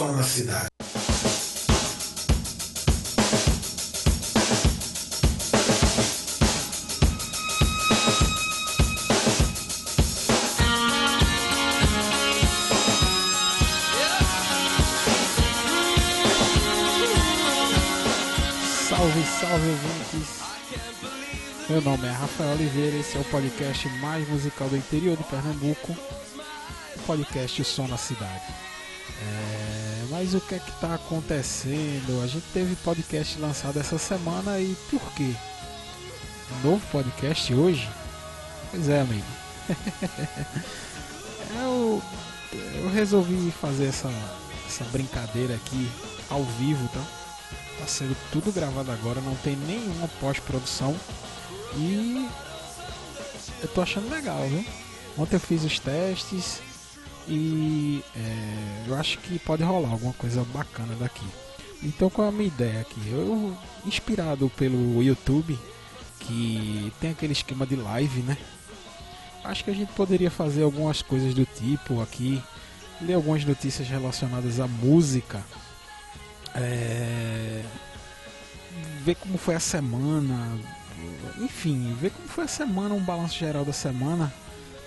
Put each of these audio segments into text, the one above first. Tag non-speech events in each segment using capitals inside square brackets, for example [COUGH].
Som na cidade. Salve, salve ouvintes! Meu nome é Rafael Oliveira, esse é o podcast mais musical do interior de Pernambuco, o podcast O Som na Cidade. É, mas o que é que está acontecendo? A gente teve podcast lançado essa semana e por quê? Um novo podcast hoje? Pois é, amigo. [LAUGHS] eu, eu resolvi fazer essa, essa brincadeira aqui ao vivo, tá? Tá sendo tudo gravado agora, não tem nenhuma pós-produção. E eu tô achando legal, viu? Ontem eu fiz os testes e é, eu acho que pode rolar alguma coisa bacana daqui. Então qual é a minha ideia aqui? Eu, inspirado pelo YouTube, que tem aquele esquema de live, né? Acho que a gente poderia fazer algumas coisas do tipo aqui, ler algumas notícias relacionadas à música é, ver como foi a semana, enfim, ver como foi a semana, um balanço geral da semana,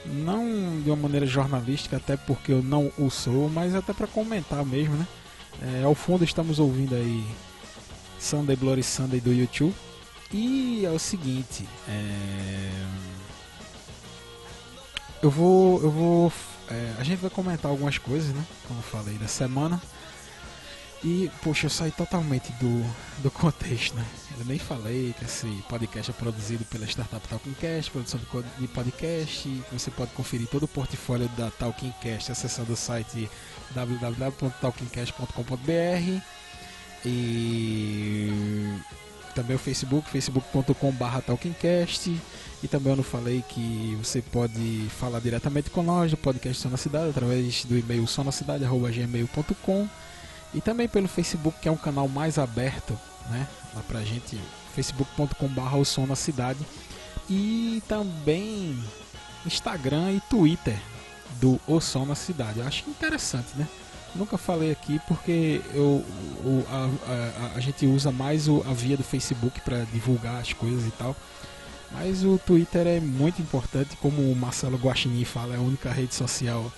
não de uma maneira jornalística, até porque eu não o sou, mas até para comentar mesmo, né? É, ao fundo estamos ouvindo aí Sunday Bloody Sunday do YouTube e é o seguinte, é, eu vou, eu vou, é, a gente vai comentar algumas coisas, né? Como eu falei da semana. E, poxa, eu saí totalmente do, do contexto, né? Eu nem falei que esse podcast é produzido pela startup Talkingcast, produção de podcast. Você pode conferir todo o portfólio da Talkingcast acessando o site www.talkingcast.com.br e também o Facebook, facebook.com.br Talkingcast. E também eu não falei que você pode falar diretamente com nós do podcast Som na Cidade através do e-mail sonacidade.gmail.com e também pelo Facebook, que é um canal mais aberto, né? Lá pra gente, facebook.com.br o som na cidade. E também Instagram e Twitter do O Som na Cidade. Eu acho interessante, né? Nunca falei aqui porque eu, o- a, a- a gente usa mais o- a via do Facebook para divulgar as coisas e tal. Mas o Twitter é muito importante, como o Marcelo Guaxinim fala, é a única rede social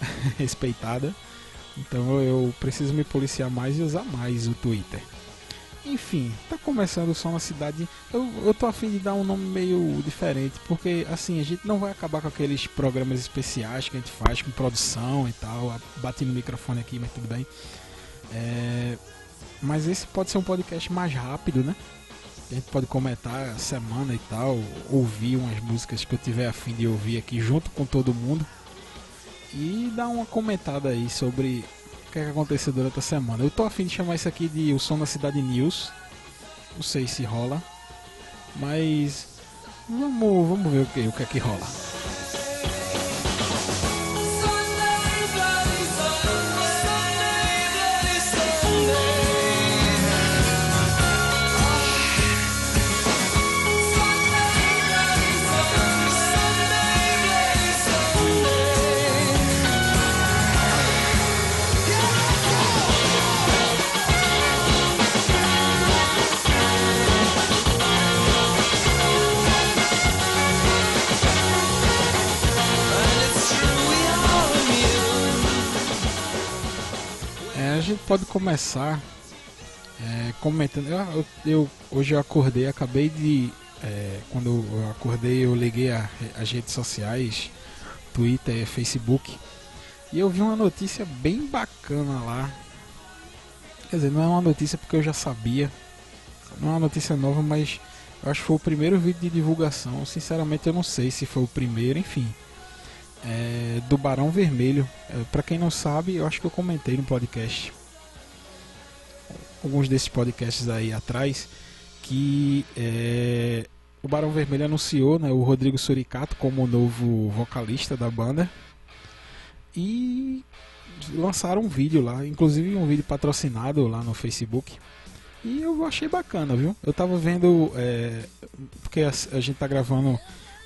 [LAUGHS] respeitada. Então eu preciso me policiar mais e usar mais o Twitter. Enfim, tá começando som na cidade. Eu, eu tô afim de dar um nome meio diferente, porque assim, a gente não vai acabar com aqueles programas especiais que a gente faz com produção e tal. a- Bati no microfone aqui, mas tudo bem. É, mas esse pode ser um podcast mais rápido, né? A gente pode comentar a semana e tal, ouvir umas músicas que eu tiver afim de ouvir aqui junto com todo mundo e dar uma comentada aí sobre o que, é que aconteceu durante a semana. Eu tô afim de chamar isso aqui de O Som da Cidade News. Não sei se rola, mas vamos, vamos ver o que, o que é que rola. Pode começar é, comentando. Eu, eu- eu- hoje eu acordei, acabei de. é, quando eu acordei, eu liguei a- as redes sociais, Twitter, Facebook, e eu vi uma notícia bem bacana lá. Quer dizer, não é uma notícia porque eu já sabia, não é uma notícia nova, mas eu acho que foi o primeiro vídeo de divulgação. Sinceramente, eu não sei se foi o primeiro, enfim. é, do Barão Vermelho. É, para quem não sabe, eu acho que eu comentei no podcast, alguns desses podcasts aí atrás, que é, o Barão Vermelho anunciou né, o Rodrigo Suricato como novo vocalista da banda. E lançaram um vídeo lá, inclusive um vídeo patrocinado lá no Facebook. E eu achei bacana, viu? Eu tava vendo, é, porque a, a, gente tá gravando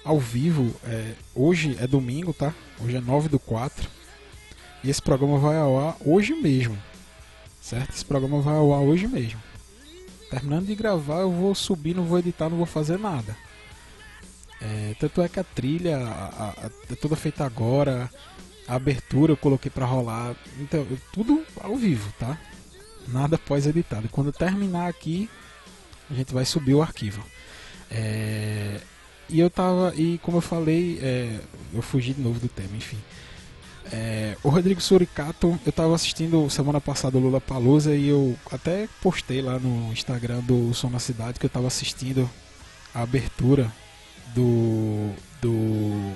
ao vivo, é, hoje é domingo, tá? Hoje é 9 do 4. E esse programa vai ao ar hoje mesmo, certo? Esse programa vai ao ar hoje mesmo. Terminando de gravar, eu vou subir, não vou editar, não vou fazer nada. É, tanto é que a trilha a, a, é toda feita agora, a abertura eu coloquei para rolar, então tudo ao vivo, tá? Nada pós-editado. Quando terminar aqui, a gente vai subir o arquivo. É... E eu tava, e como eu falei, é... eu fugi de novo do tema, enfim. É... O Rodrigo Suricato, eu tava assistindo semana passada o Lula Palusa e eu até postei lá no Instagram do Som na Cidade que eu tava assistindo a abertura do, do,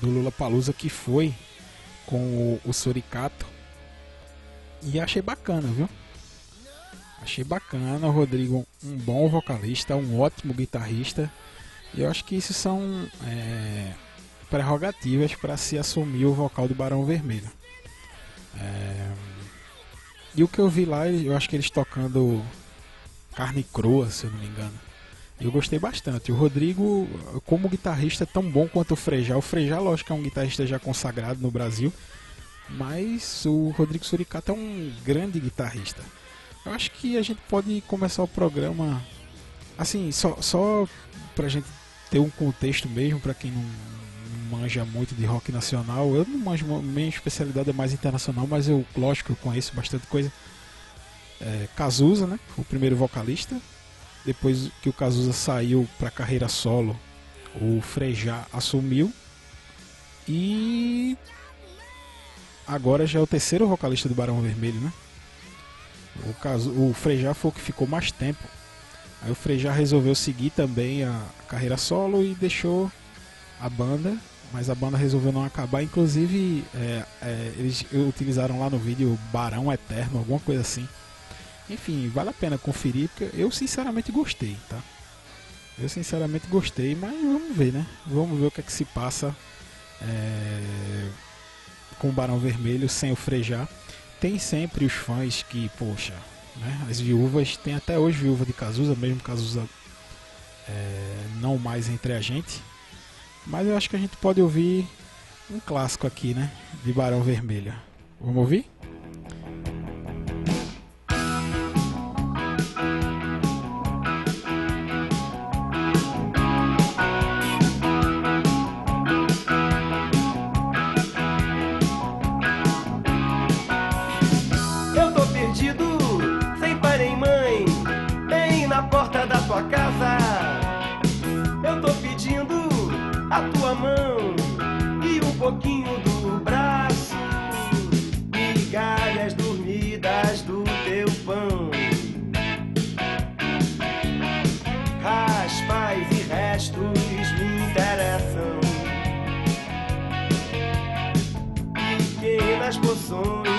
do Lula Palusa que foi com o, o Suricato. E achei bacana, viu? Achei bacana, o Rodrigo, um bom vocalista, um ótimo guitarrista. E eu acho que isso são é, prerrogativas para se assumir o vocal do Barão Vermelho. É, e o que eu vi lá, eu acho que eles tocando carne crua, se eu não me engano. Eu gostei bastante. O Rodrigo, como guitarrista, é tão bom quanto o Frejá. O Frejá, lógico, é um guitarrista já consagrado no Brasil. Mas o Rodrigo Suricato é um grande guitarrista. Eu acho que a gente pode começar o programa assim, só, só pra gente ter um contexto mesmo, para quem não, manja muito de rock nacional. Eu não manjo, minha especialidade é mais internacional, mas eu, lógico, eu conheço bastante coisa. É, Cazuza, né? O primeiro vocalista. Depois que o Cazuza saiu pra carreira solo, o Frejá assumiu. E agora já é o terceiro vocalista do Barão Vermelho, né? O, caso, o Frejá foi o que ficou mais tempo. Aí o Frejá resolveu seguir também a carreira solo e deixou a banda, mas a banda resolveu não acabar. Inclusive, é, é, eles utilizaram lá no vídeo Barão Eterno, alguma coisa assim. Enfim, vale a pena conferir, porque eu sinceramente gostei, tá? Eu sinceramente gostei, mas vamos ver, né? Vamos ver o que é que se passa é, com o Barão Vermelho sem o Frejá tem sempre os fãs que, poxa, né, as viúvas, tem até hoje viúva de Cazuza, mesmo Cazuza é, não mais entre a gente. Mas eu acho que a gente pode ouvir um clássico aqui, né? De Barão Vermelho. Vamos ouvir? nas poções.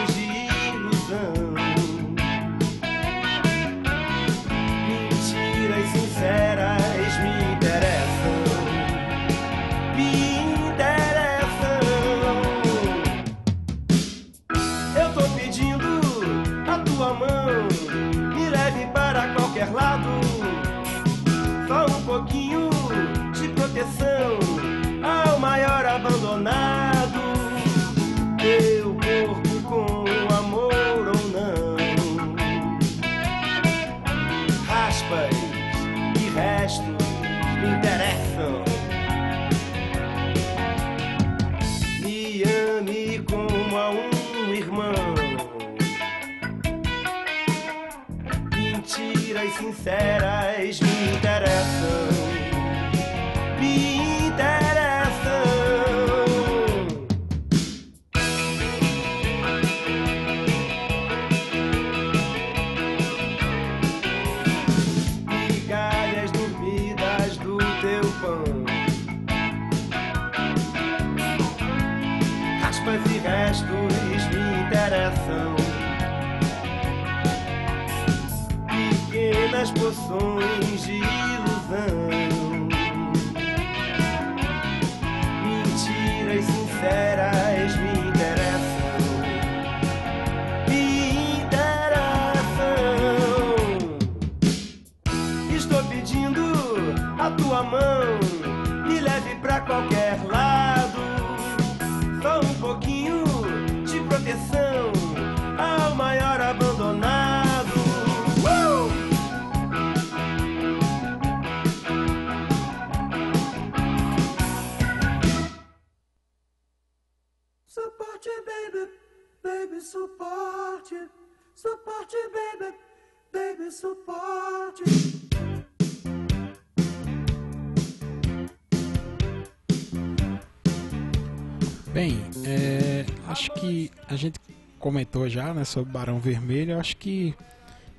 Comentou já né, sobre Barão Vermelho. Acho que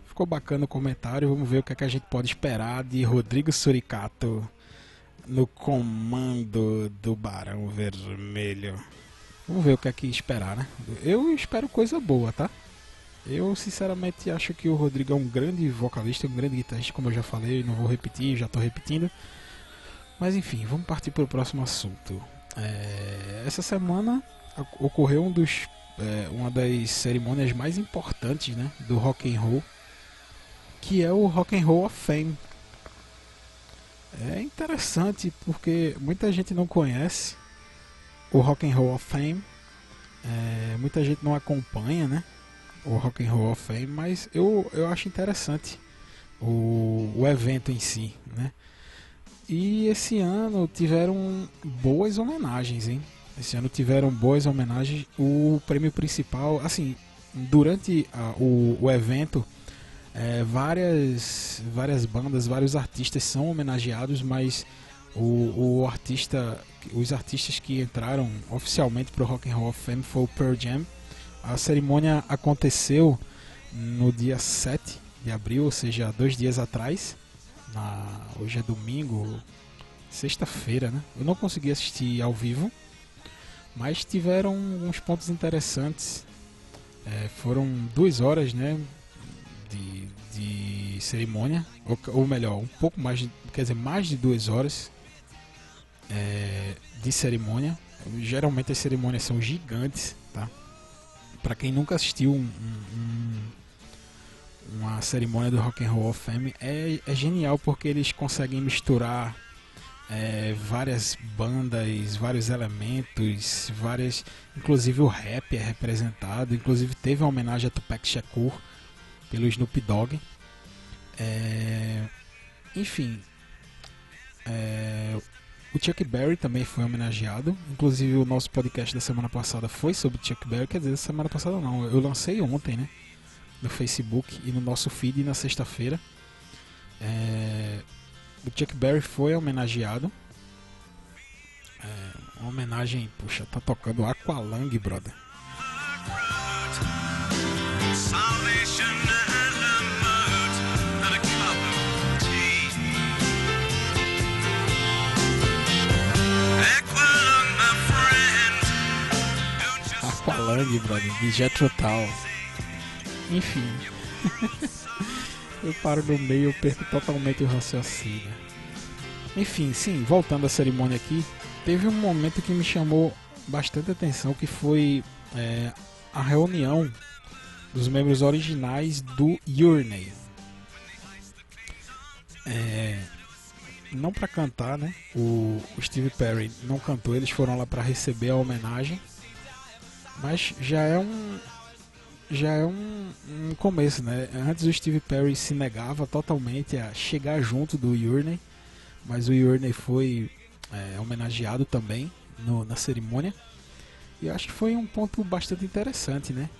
ficou bacana o comentário. Vamos ver o que, é que a gente pode esperar de Rodrigo Suricato no comando do Barão Vermelho. Vamos ver o que é que esperar, né? Eu espero coisa boa, tá? Eu sinceramente acho que o Rodrigo é um grande vocalista, um grande guitarrista, como eu já falei, não vou repetir, já tô repetindo. Mas enfim, vamos partir para o próximo assunto. É, essa semana oc- ocorreu um dos, é, uma das cerimônias mais importantes né, do rock and roll, que é o Rock and Roll of Fame. É interessante porque muita gente não conhece o Rock and Roll of Fame, é, muita gente não acompanha, né, o Rock and Roll of Fame, mas eu, eu acho interessante o, o evento em si, né. E esse ano tiveram boas homenagens, hein? Esse ano tiveram boas homenagens. O prêmio principal, assim, durante a- o, o evento, é, várias, várias bandas, vários artistas são homenageados, mas o, o artista, os artistas que entraram oficialmente para o Rock and Roll Fame foi o Pearl Jam. A cerimônia aconteceu no dia 7 de abril, ou seja, dois dias atrás. Na, hoje é domingo, sexta-feira, né? Eu não consegui assistir ao vivo, mas tiveram uns pontos interessantes. É, foram duas horas, né? De, de cerimônia, ou, ou melhor, um pouco mais, de, quer dizer, mais de duas horas é, de cerimônia. Geralmente as cerimônias são gigantes, tá? Para quem nunca assistiu um- um- um uma cerimônia do Rock and Roll of Fame é, é genial porque eles conseguem misturar é, várias bandas, vários elementos, várias, inclusive o rap é representado, inclusive teve uma homenagem a Tupac Shakur pelo Snoop Dogg. É, enfim, é, o Chuck Berry também foi homenageado. Inclusive o nosso podcast da semana passada foi sobre Chuck Berry, quer dizer, semana passada não, eu lancei ontem, né? no Facebook e no nosso feed na sexta-feira. É, Chuck Berry foi homenageado. É, uma homenagem, puxa, tá tocando Aqualung, brother. Aqualung, brother, de Jethro Tull. Enfim. [LAUGHS] eu paro no meio, eu perco totalmente o raciocínio. Enfim, sim, voltando à cerimônia aqui, teve um momento que me chamou bastante atenção, que foi é, a reunião dos membros originais do Journey. É, não para cantar, né? O, o Steve Perry não cantou, eles foram lá para receber a homenagem. Mas já é um já é um, um começo, né? Antes o Steve Perry se negava totalmente a chegar junto do Journey, mas o Journey foi é, homenageado também no- na cerimônia. E acho que foi um ponto bastante interessante, né?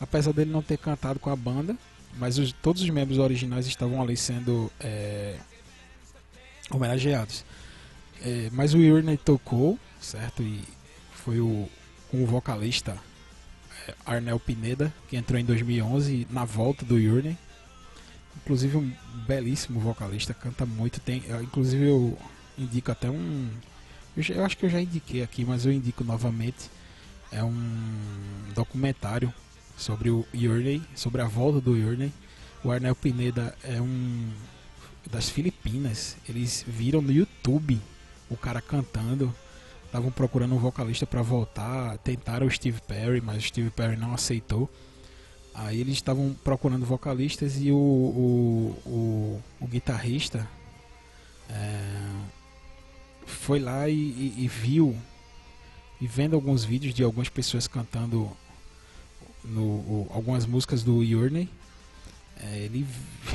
Apesar dele não ter cantado com a banda, mas os- todos os membros originais estavam ali sendo é, homenageados. É, mas o Journey tocou, certo? E foi o, vocalista Arnel Pineda, que entrou em 2011 na volta do Journey. Inclusive um belíssimo vocalista, canta muito. Tem, eu, inclusive eu indico até um. Eu, já- eu acho que eu já indiquei aqui, mas eu indico novamente. é um documentário sobre o Yurney, sobre a volta do Yurney. O Arnel Pineda é um das Filipinas. Eles viram no YouTube o cara cantando. Estavam procurando um vocalista para voltar. Tentaram o Steve Perry, mas o Steve Perry não aceitou. Aí eles estavam procurando vocalistas e o, o, o, o guitarrista é, foi lá e, e, e viu e vendo alguns vídeos de algumas pessoas cantando no, o, algumas músicas do Yurney, é, ele,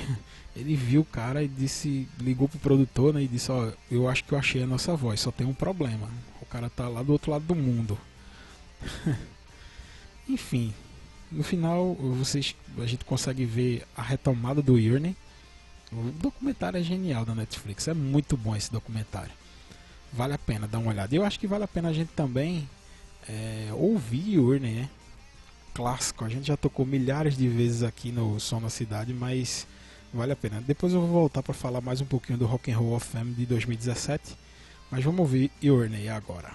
[LAUGHS] ele viu o cara e disse, ligou pro produtor né, e disse, ó, eu acho que eu achei a nossa voz, só tem um problema. Cara tá lá do outro lado do mundo. [LAUGHS] Enfim, no final vocês, a gente consegue ver a retomada do Yurney. O documentário é genial da Netflix, é muito bom esse documentário. Vale a pena dar uma olhada. Eu acho que vale a pena a gente também é, ouvir Yurney, né? Clássico, a gente já tocou milhares de vezes aqui no Som na Cidade, mas vale a pena. Depois eu vou voltar para falar mais um pouquinho do Rock and Roll of Fame de 2017, mas vamos ouvir Yurney agora.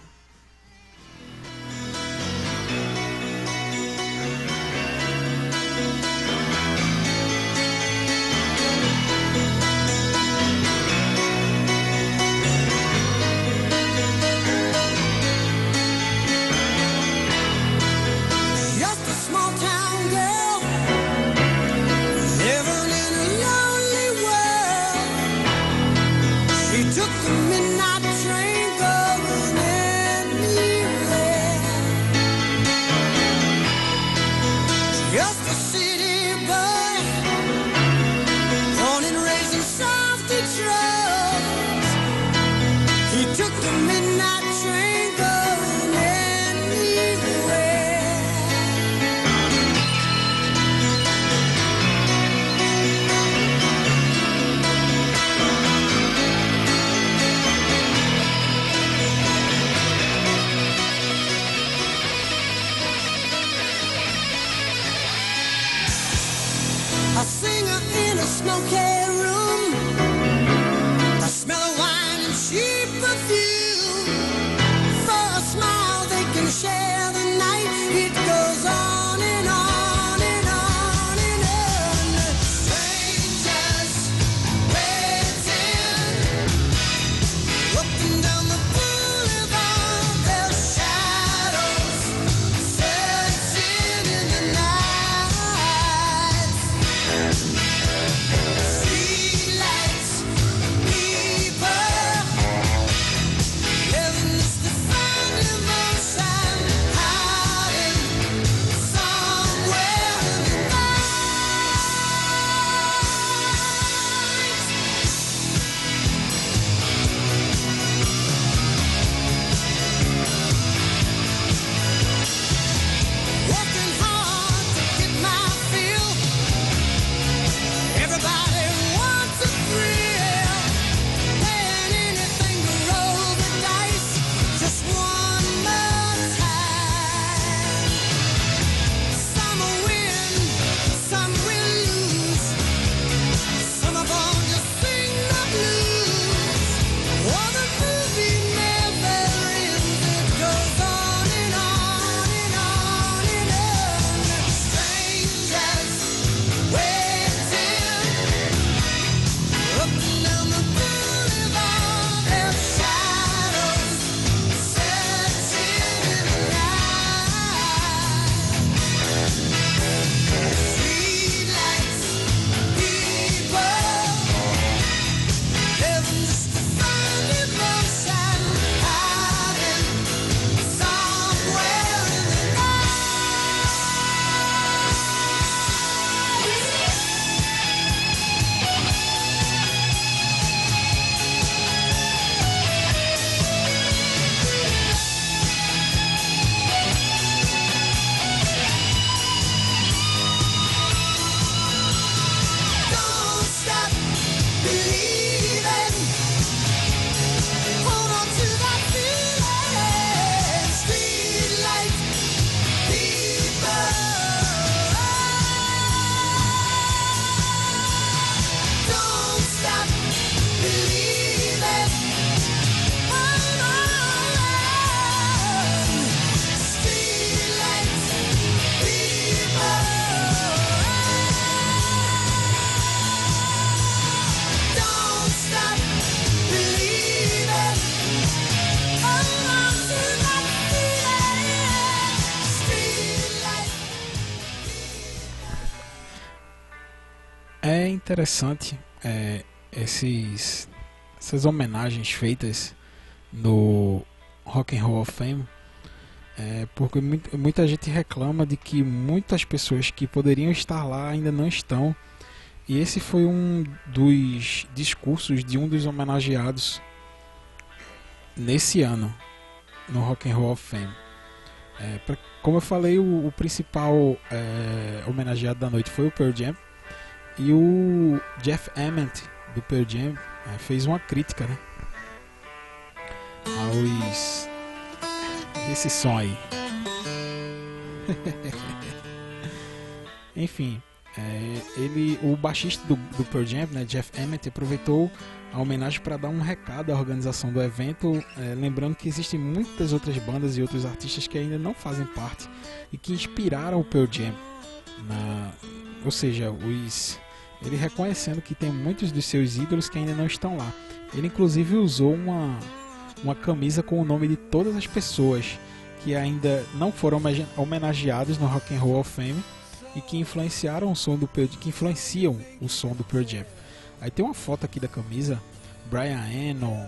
Interessante é, esses, essas homenagens feitas no Rock and Roll of Fame, é, porque muita, muita gente reclama de que muitas pessoas que poderiam estar lá ainda não estão. E esse foi um dos discursos de um dos homenageados nesse ano no Rock and Roll of Fame. É, pra- como eu falei, o, o principal é, homenageado da noite foi o Pearl Jam e o Jeff Ament do Pearl Jam é, fez uma crítica, né, aos esse som aí. [LAUGHS] Enfim, é, ele, o baixista do, do Pearl Jam, né, Jeff Ament, aproveitou a homenagem para dar um recado à organização do evento, é, lembrando que existem muitas outras bandas e outros artistas que ainda não fazem parte e que inspiraram o Pearl Jam. Na, ou seja, os, ele reconhecendo que tem muitos dos seus ídolos que ainda não estão lá. Ele inclusive usou uma, uma camisa com o nome de todas as pessoas que ainda não foram homenage- homenageados no Rock and Roll of Fame e que influenciaram o som do Pearl que influenciam o som do Pearl Jam. Aí tem uma foto aqui da camisa, Brian Eno,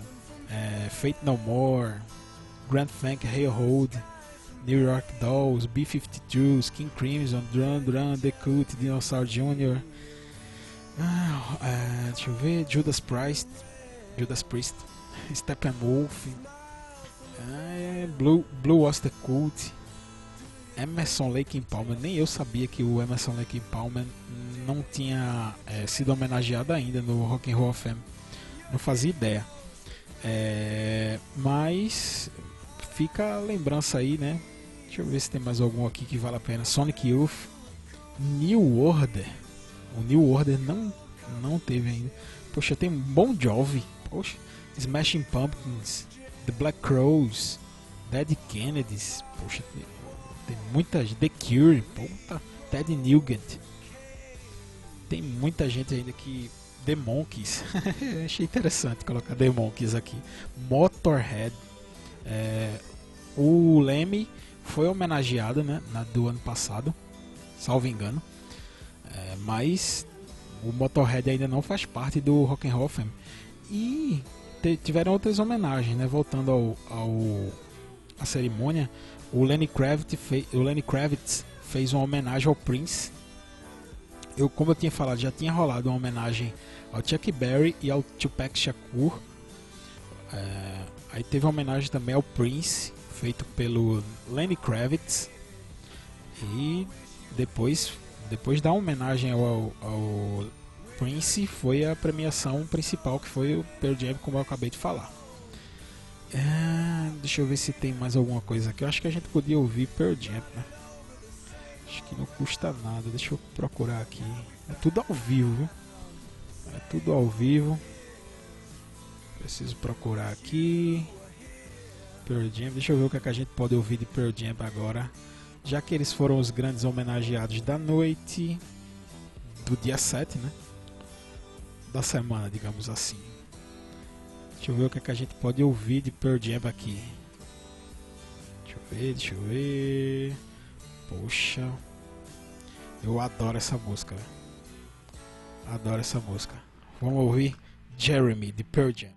é, Fate No More, Grand Funk Hold, New York Dolls, B-52s, King Crimson, Duran Duran, The Cult, Dinosaur Jr. Ah, é, deixa eu ver, Judas Priest, Judas Priest, [LAUGHS] Steppenwolf, é, Blue, Blue The Cult, Emerson Lake Palmer, nem eu sabia que o Emerson Lake Palmer não tinha é, sido homenageado ainda no Rock and Roll Fame. Não fazia ideia. É, mas fica a lembrança aí, né? Deixa eu ver se tem mais algum aqui que vale a pena. Sonic Youth, New Order. O New Order não não teve ainda. Poxa, tem Bon Jovi. Poxa, Smashing Pumpkins, The Black Crows, Dead Kennedys. Poxa, tem, tem muita gente. The Cure, puta, Ted Nugent. Tem muita gente ainda que. The Monkeys. [LAUGHS] Achei interessante colocar The Monkeys aqui. Motorhead. É, o Leme foi homenageado né, na do ano passado, salvo engano. É, mas o Motorhead ainda não faz parte do Rock and Roll Fame. E tiveram outras homenagens, né? Voltando ao, ao a cerimônia, o Lenny Kravitz, o Lenny Kravitz fez uma homenagem ao Prince. Eu, como eu tinha falado, já tinha rolado uma homenagem ao Chuck Berry e ao Tupac Shakur. É, aí teve uma homenagem também ao Prince, feito pelo Lenny Kravitz. E depois, depois da homenagem ao, ao, Prince, foi a premiação principal, que foi o Pearl Jam, como eu acabei de falar. É, deixa eu ver se tem mais alguma coisa aqui. Eu acho que a gente podia ouvir Pearl Jam, né? Acho que não custa nada. Deixa eu procurar aqui. É tudo ao vivo? É tudo ao vivo. Preciso procurar aqui. Pearl Jam. Deixa eu ver o que, é que a gente pode ouvir de Pearl Jam agora. Já que eles foram os grandes homenageados da noite. Do dia 7, né? Da semana, digamos assim. Deixa eu ver o que, é que a gente pode ouvir de Pearl Jam aqui. Deixa eu ver, deixa eu ver. Poxa. Eu adoro essa música. Adoro essa música. Vamos ouvir Jeremy de Pearl Jam.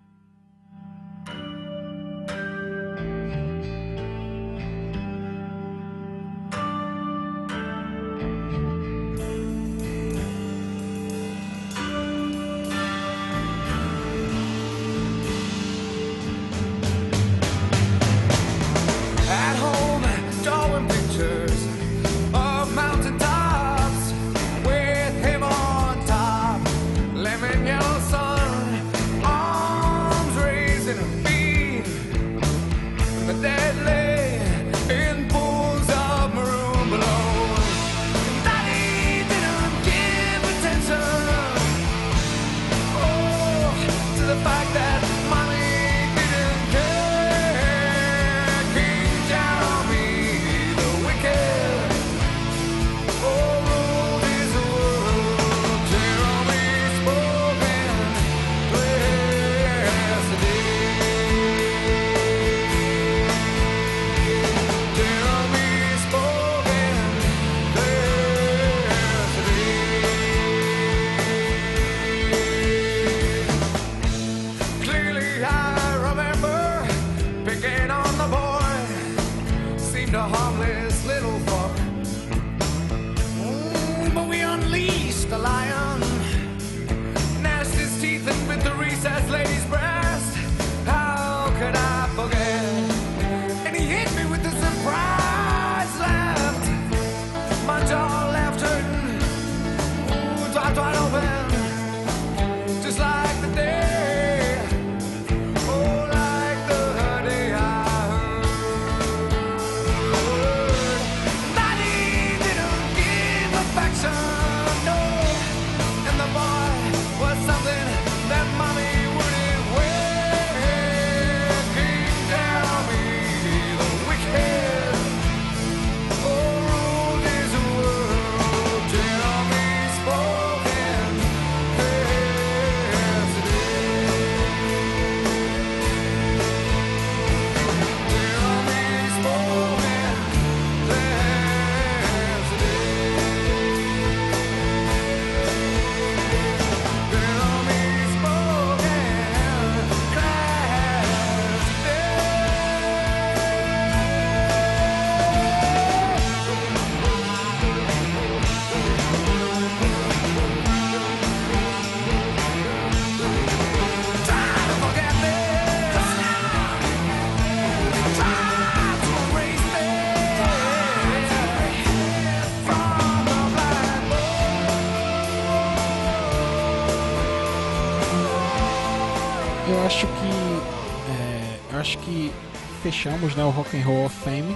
Fechamos né, o Rock and Roll of Fame.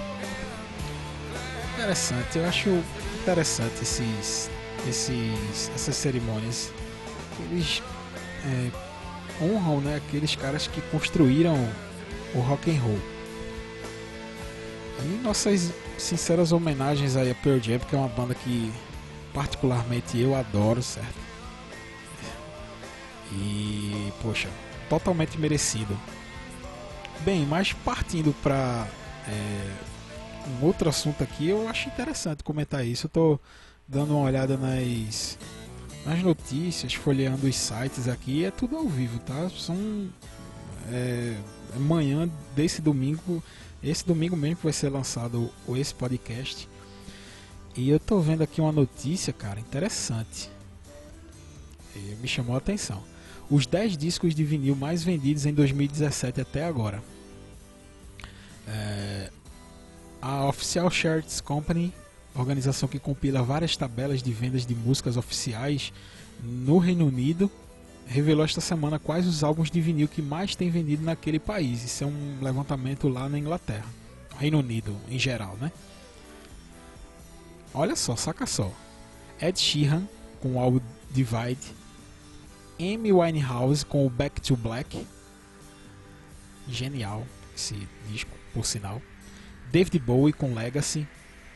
Interessante, eu acho interessante esses, esses, essas cerimônias. Eles é, honram né, aqueles caras que construíram o rock and roll. E nossas sinceras homenagens aí a Pearl Jam, que é uma banda que particularmente eu adoro, certo? E poxa, totalmente merecido. Bem, mas partindo para um outro assunto aqui, eu acho interessante comentar isso. Eu tô dando uma olhada nas, nas notícias, folheando os sites aqui, é tudo ao vivo, tá? São é, amanhã desse domingo, esse domingo mesmo que vai ser lançado esse podcast. E eu tô vendo aqui uma notícia, cara, interessante. E me chamou a atenção. Os 10 discos de vinil mais vendidos em 2017 até agora. É, a Official Charts Company, organização que compila várias tabelas de vendas de músicas oficiais no Reino Unido, revelou esta semana quais os álbuns de vinil que mais têm vendido naquele país. Isso é um levantamento lá na Inglaterra, Reino Unido em geral, né? Olha só, saca só. Ed Sheeran com o álbum Divide, Amy Winehouse com o Back to Black, genial esse disco, por sinal. David Bowie com Legacy,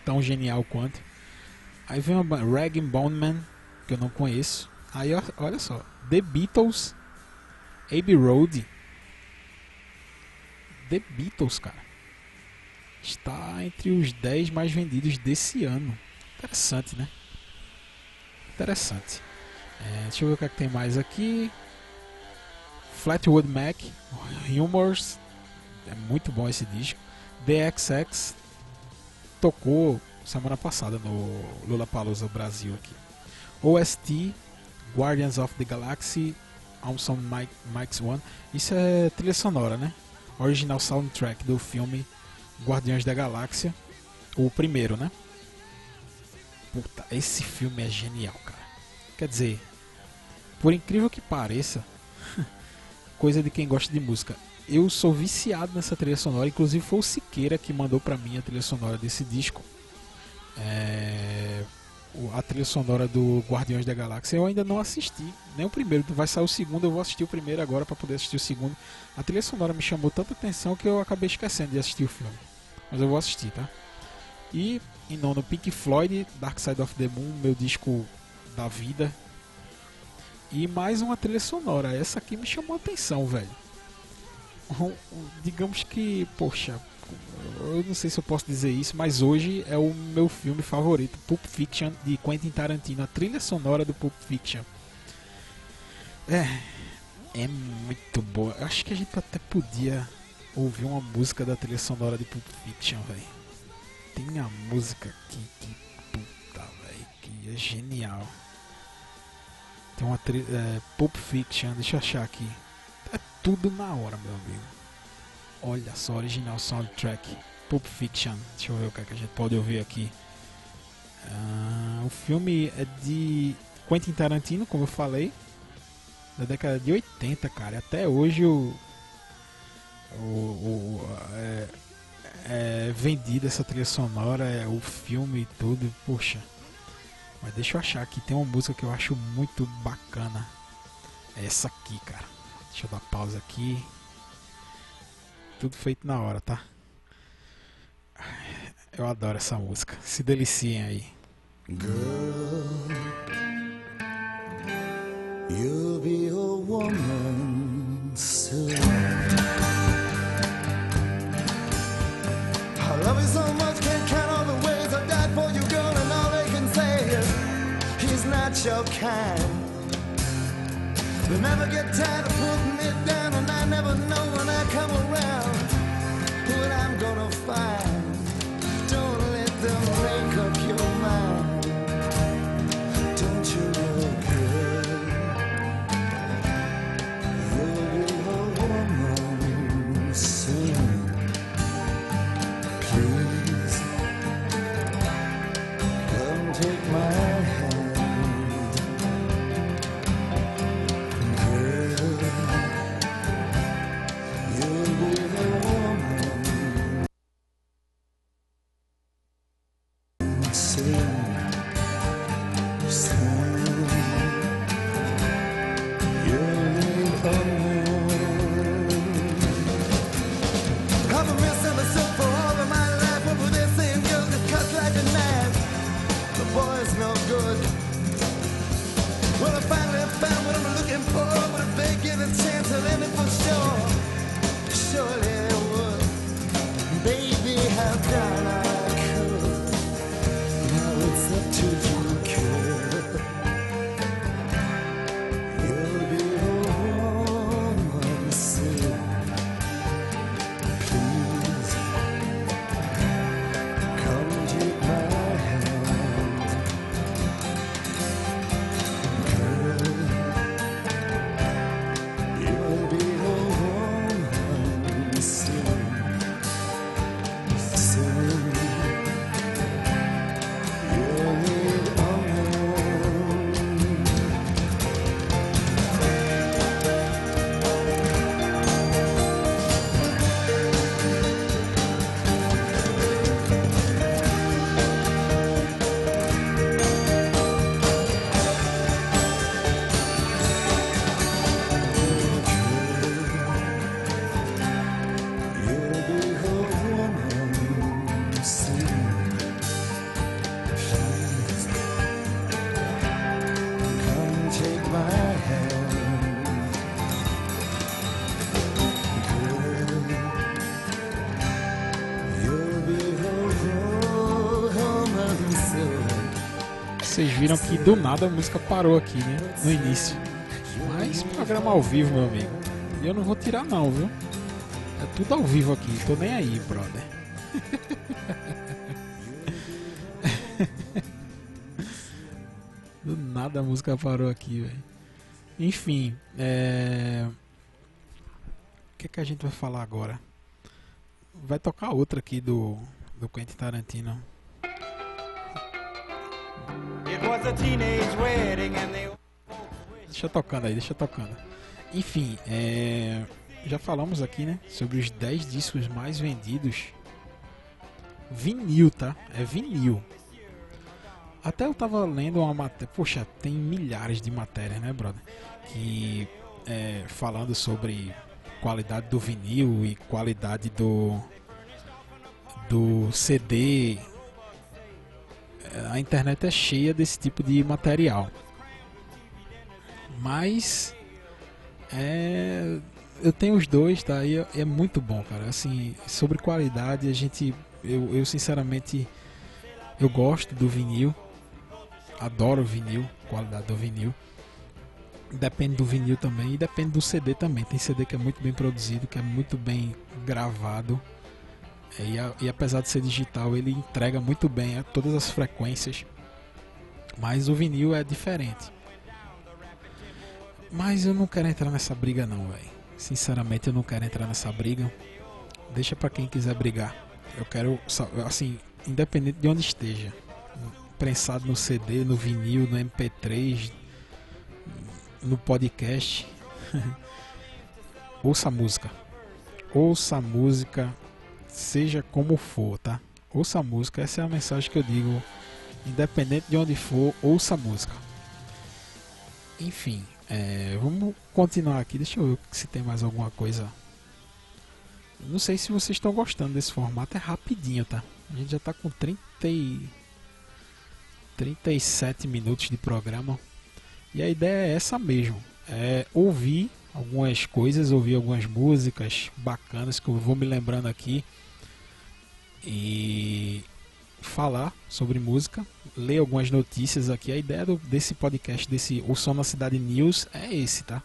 tão genial quanto. Aí vem uma Rag Bone Man, que eu não conheço. Aí olha só, The Beatles, Abbey Road. The Beatles, cara. Está entre os 10 mais vendidos desse ano. Interessante, né? Interessante. É, deixa eu ver o que, é que tem mais aqui. Flatwood Mac, Humors. É muito bom esse disco. The XX tocou semana passada no Lollapalooza Brasil aqui. OST, Guardians of the Galaxy, Awesome Mike, Mike's One. Isso é trilha sonora, né? Original soundtrack do filme Guardiões da Galáxia. O primeiro, né? Puta, esse filme é genial, cara. Quer dizer, por incrível que pareça, [LAUGHS] coisa de quem gosta de música. Eu sou viciado nessa trilha sonora, inclusive foi o Siqueira que mandou pra mim a trilha sonora desse disco. É, a trilha sonora do Guardiões da Galáxia eu ainda não assisti, nem o primeiro. Vai sair o segundo, eu vou assistir o primeiro agora pra poder assistir o segundo. A trilha sonora me chamou tanta atenção que eu acabei esquecendo de assistir o filme. Mas eu vou assistir, tá? E em nono, Pink Floyd, Dark Side of the Moon, meu disco da vida. E mais uma trilha sonora. Essa aqui me chamou a atenção, velho. Digamos que, poxa, eu não sei se eu posso dizer isso, mas hoje é o meu filme favorito, Pulp Fiction de Quentin Tarantino, a trilha sonora do Pulp Fiction. É, é muito boa. Acho que a gente até podia ouvir uma música da trilha sonora de Pulp Fiction, velho. tem a música aqui que puta, velho, que é genial. Tem uma tri é, Pulp Fiction, deixa eu achar aqui. É tudo na hora, meu amigo. Olha só, original soundtrack. Pulp Fiction. Deixa eu ver o que, é que a gente pode ouvir aqui. Ah, o filme é de Quentin Tarantino, como eu falei. Da década de 80, cara. Até hoje o. O. o é, é vendido essa trilha sonora, é, o filme e tudo. Poxa. Mas deixa eu achar aqui. Tem uma música que eu acho muito bacana. É essa aqui, cara. Deixa eu dar pausa aqui. Tudo feito na hora, tá? Eu adoro essa música. Se deliciem aí. You'll be a woman soon. I love you so much, your kind. They never get tired of putting it down, and I never know when I come around what I'm gonna find. Viram que do nada a música parou aqui, né? No início. Mas programa ao vivo, meu amigo. E eu não vou tirar não, viu? É tudo ao vivo aqui, tô nem aí, brother. do nada a música parou aqui, velho. Enfim, é... o que, é que a gente vai falar agora? Vai tocar outra aqui do, do Quentin Tarantino. Deixa tocando aí, deixa tocando. Enfim, é, já falamos aqui, né, sobre os 10 discos mais vendidos. Vinil, tá? É vinil. Até eu tava lendo uma matéria. Poxa, tem milhares de matérias, né, brother? Que é, falando sobre qualidade do vinil e qualidade do do CD. É, A internet é cheia desse tipo de material. Mas é, eu tenho os dois, tá? E é, é muito bom, cara. Assim, sobre qualidade, a gente, eu, eu sinceramente, eu gosto do vinil, adoro o vinil, qualidade do vinil. Depende do vinil também e depende do CD também. Tem CD que é muito bem produzido, que é muito bem gravado É, E, a- e apesar de ser digital, ele entrega muito bem a todas as frequências. Mas o vinil é diferente. Mas eu não quero entrar nessa briga não, velho. Sinceramente, eu não quero entrar nessa briga. Deixa pra quem quiser brigar. Eu quero, assim, independente de onde esteja, prensado no CD, no vinil, no MP3, no podcast, [LAUGHS] ouça a música. Ouça a música, seja como for, tá? Ouça a música, essa é a mensagem que eu digo. Independente de onde for, ouça a música. Enfim, é, vamos continuar aqui. Deixa eu ver se tem mais alguma coisa. Não sei se vocês estão gostando desse formato, é rapidinho, tá? A gente já tá com 30 e... 37 minutos de programa. E a ideia é essa mesmo. É ouvir algumas coisas, ouvir algumas músicas bacanas que eu vou me lembrando aqui. E falar sobre música, ler algumas notícias aqui. A ideia do- desse podcast, desse O Som na Cidade News, é esse, tá?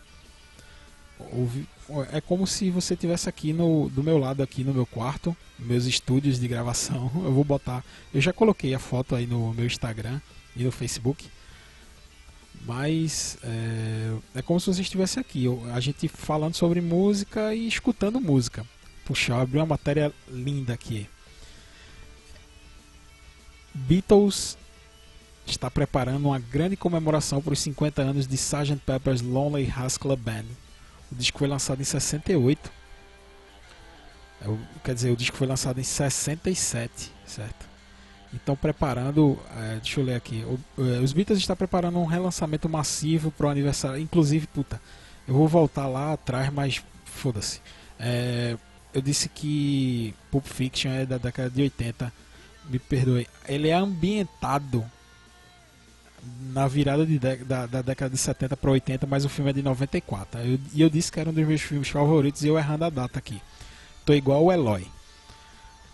Ouvi- é como se você tivesse aqui no, do meu lado, aqui no meu quarto, meus estúdios de gravação. [LAUGHS] Eu vou botar. Eu já coloquei a foto aí no meu Instagram e no Facebook. Mas é, é como se você estivesse aqui, a gente falando sobre música e escutando música. Puxa, eu abri uma matéria linda aqui. Beatles está preparando uma grande comemoração para os 50 anos de Sgt. Pepper's Lonely Hearts Club Band. O disco foi lançado em 68. É Quer dizer, o disco foi lançado em 67, certo? Então preparando, eh, deixa eu ler aqui. O- eh, os Beatles estão preparando um relançamento massivo para o aniversário. Inclusive, puta, eu vou voltar lá atrás, mas foda-se. Eh, eu disse que Pulp Fiction é da década de 80. Me perdoe. Ele é ambientado na virada de da, da década de 70 para 80, mas o filme é de 94. Eu- E eu, disse que era um dos meus filmes favoritos e eu errando a data aqui. Tô igual o Eloy.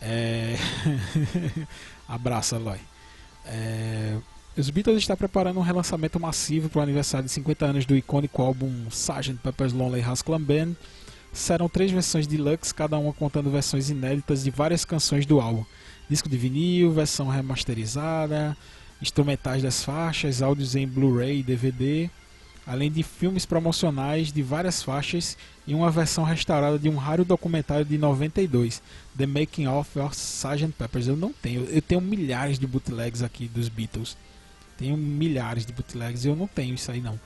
É... [LAUGHS] Abraço, Eloy. É... Os Beatles estão preparando um relançamento massivo para o aniversário de 50 anos do icônico álbum Sgt. Pepper's Lonely Hearts Club Band. Serão três versões deluxe, cada uma contando versões inéditas de várias canções do álbum. Disco de vinil, versão remasterizada, instrumentais das faixas, áudios em Blu-ray e DVD, além de filmes promocionais de várias faixas e uma versão restaurada de um raro documentário de 92, The Making of Sgt. Peppers. Eu não tenho, eu tenho milhares de bootlegs aqui dos Beatles. Tenho milhares de bootlegs e eu não tenho isso aí não.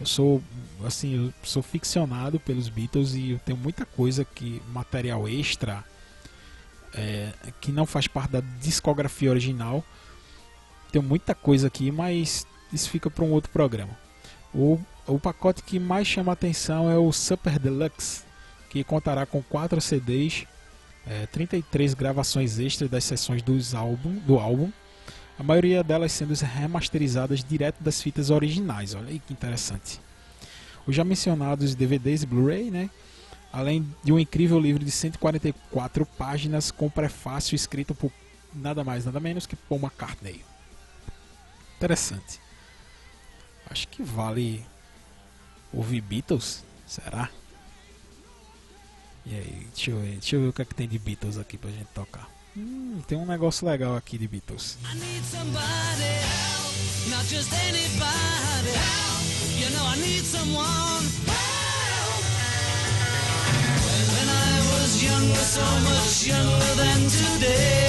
Eu sou assim, eu sou ficcionado pelos Beatles e eu tenho muita coisa que material extra é, que não faz parte da discografia original. Tenho muita coisa aqui, mas isso fica para um outro programa. O, o pacote que mais chama atenção é o Super Deluxe, que contará com 4 CDs, é, 33 gravações extras das sessões dos álbum, do álbum, a maioria delas sendo remasterizadas direto das fitas originais. Olha aí que interessante. Os já mencionados DVDs e Blu-ray, né? além de um incrível livro de 144 páginas com prefácio escrito por nada mais, nada menos que Paul McCartney. Interessante. Acho que vale ouvir Beatles, será? E aí, deixa eu ver, deixa eu ver o que, é que tem de Beatles aqui pra gente tocar. Hum, tem um negócio legal aqui de Beatles. I need somebody help, not just anybody help. You know I need someone help. When I was younger, so much younger than today,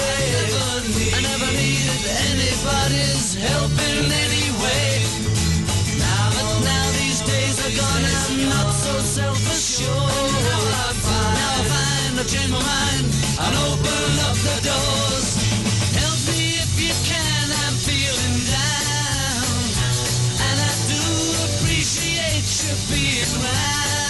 I never, needed anybody's help in any way. Gone, I'm not so self-assured. Now I find, now I find I've changed my mind and open up the doors. Help me if you can, I'm feeling down. And I do appreciate you being round.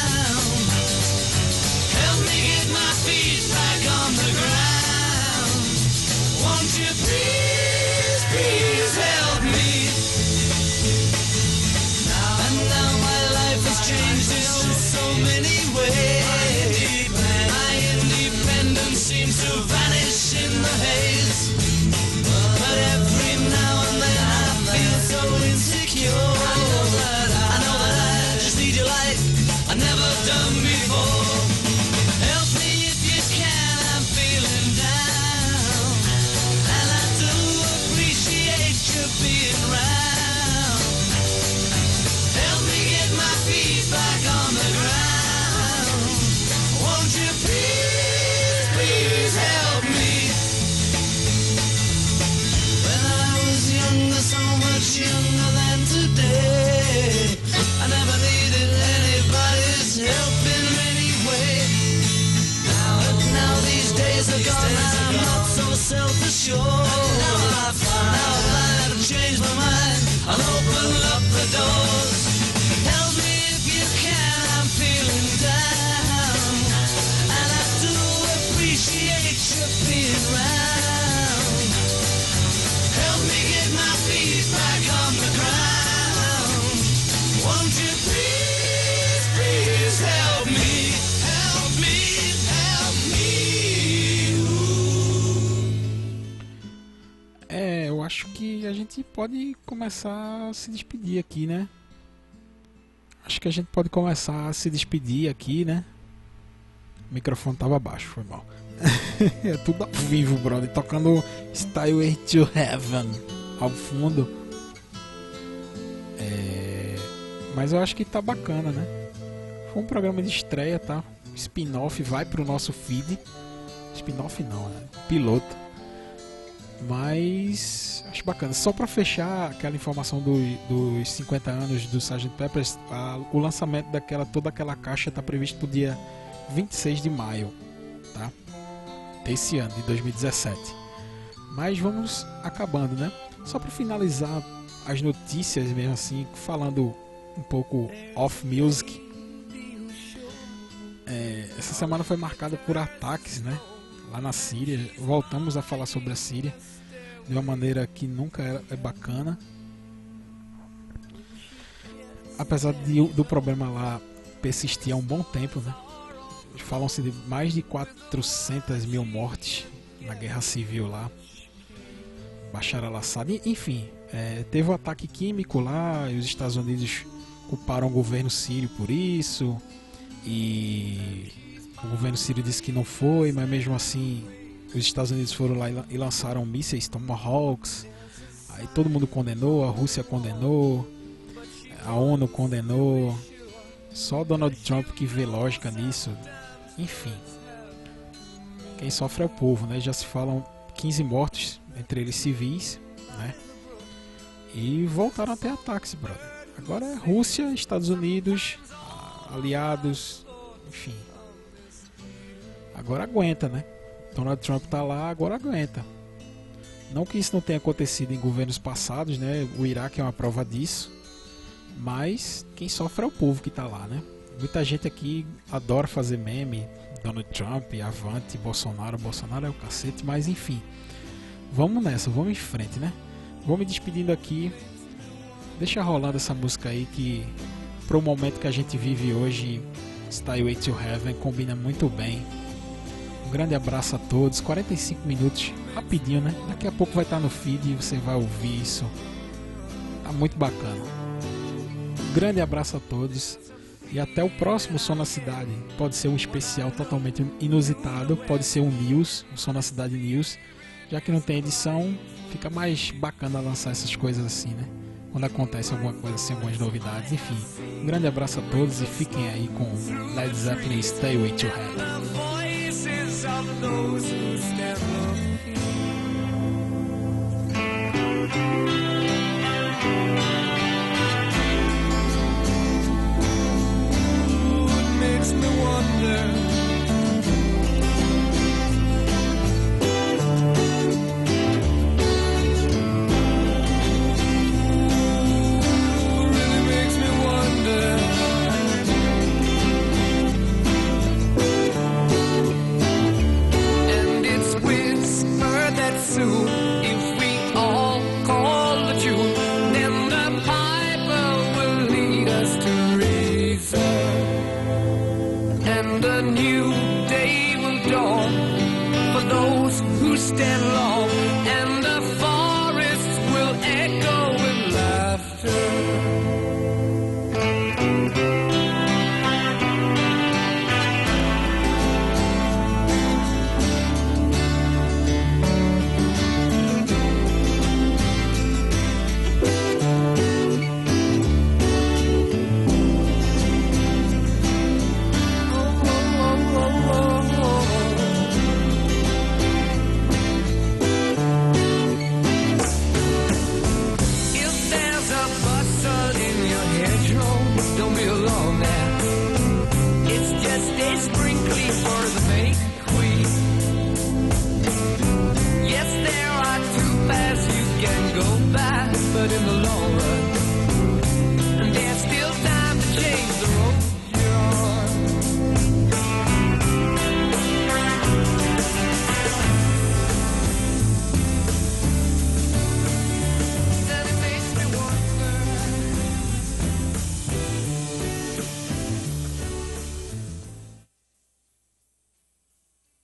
Pode começar a se despedir aqui, né? Acho que a gente pode começar a se despedir aqui, né? O microfone tava baixo, foi mal. [LAUGHS] é tudo ao vivo, brother. Tocando Style to Heaven ao fundo. É... Mas eu acho que tá bacana, né? Foi um programa de estreia, tá? Spin-off vai pro nosso feed. Spin-off não, né? Piloto. Mas acho bacana. Só para fechar aquela informação do- dos 50 anos do Sgt. Peppers, a- o lançamento daquela toda aquela caixa está previsto para o dia 26 de maio, tá? Desse ano, de 2017. Mas vamos acabando, né? Só para finalizar as notícias mesmo assim, falando um pouco off music. É, essa semana foi marcada por ataques, né? Lá na Síria. Voltamos a falar sobre a Síria de uma maneira que nunca é, é bacana. Apesar de, do problema lá persistir há um bom tempo, né? Falam-se de mais de 400 mil mortes na guerra civil lá. Bashar al-Assad, enfim, é, teve um ataque químico lá e os Estados Unidos culparam o governo sírio por isso. E o governo sírio disse que não foi, mas mesmo assim os Estados Unidos foram lá e lan- lançaram mísseis Tomahawks. Aí todo mundo condenou, a Rússia condenou, a ONU condenou. Só Donald Trump que vê lógica nisso. Enfim. Quem sofre é o povo, né? Já se falam 15 mortos, entre eles civis, né? E voltaram a ter ataques, brother. Agora é Rússia, Estados Unidos, aliados, enfim. Agora aguenta, né? Donald Trump tá lá, agora aguenta. Não que isso não tenha acontecido em governos passados, né? O Iraque é uma prova disso. Mas quem sofre é o povo que tá lá, né? Muita gente aqui adora fazer meme, Donald Trump, Avante, Bolsonaro, Bolsonaro é o cacete, mas enfim. Vamos nessa, vamos em frente, né? Vou me despedindo aqui. Deixa rolando essa música aí que pro momento que a gente vive hoje, Stay to Heaven combina muito bem. Grande abraço a todos. 45 minutos, rapidinho, né? Daqui a pouco vai estar no feed e você vai ouvir isso. Tá muito bacana. Grande abraço a todos e até o próximo Som na Cidade. Pode ser um especial totalmente inusitado, pode ser um news, um Som na Cidade News. Já que não tem edição, fica mais bacana lançar essas coisas assim, né? Quando acontece alguma coisa assim, algumas novidades, enfim. Um grande abraço a todos e fiquem aí com Led Zeppelin Stay Way to Heaven. Of those who stand looking. It makes me wonder.